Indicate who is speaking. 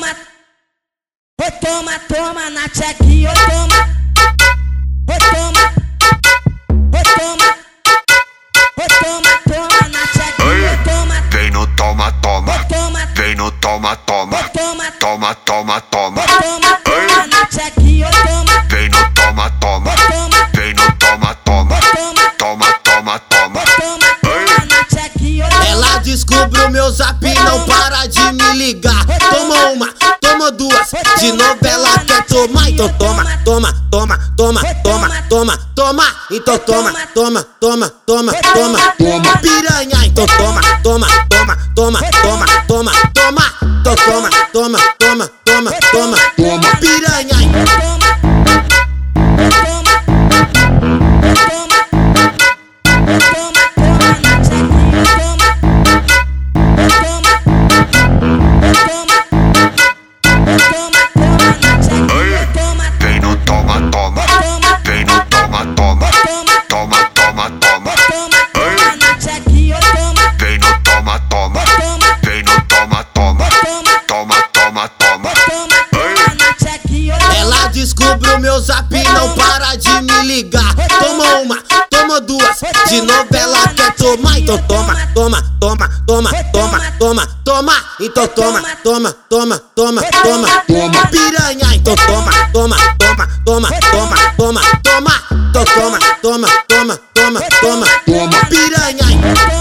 Speaker 1: toma, oi toma,
Speaker 2: toma na chequinha, oi
Speaker 1: toma, oi toma, oi toma, oi
Speaker 2: toma, toma na chequinha, oi toma.
Speaker 1: Vem no toma, toma,
Speaker 2: toma,
Speaker 1: vem no toma, toma,
Speaker 2: toma,
Speaker 1: toma, toma, toma,
Speaker 2: toma, toma na chequinha. Eu toma.
Speaker 3: Ela descobre o meu zap e não para de me ligar. Toma uma, toma duas, de novela quer tomar. Então toma, toma, toma, toma, toma, toma, toma. Então toma, toma, toma, toma, toma, toma. Piranha, então toma, toma, toma, toma, toma, toma, toma. Então toma, toma, toma, toma, toma, toma. Piranha.
Speaker 1: Vem
Speaker 3: descobre o meu zap e não para de me ligar. Toma uma, toma duas, de novela quer tomar. Então toma, toma, toma, toma, toma, toma, toma. Então toma, toma, toma, toma, toma, toma. Piranha, então toma, toma, toma, toma, toma, toma, toma. Então toma, toma, toma, toma, toma, toma. Piranha.
Speaker 2: Toma,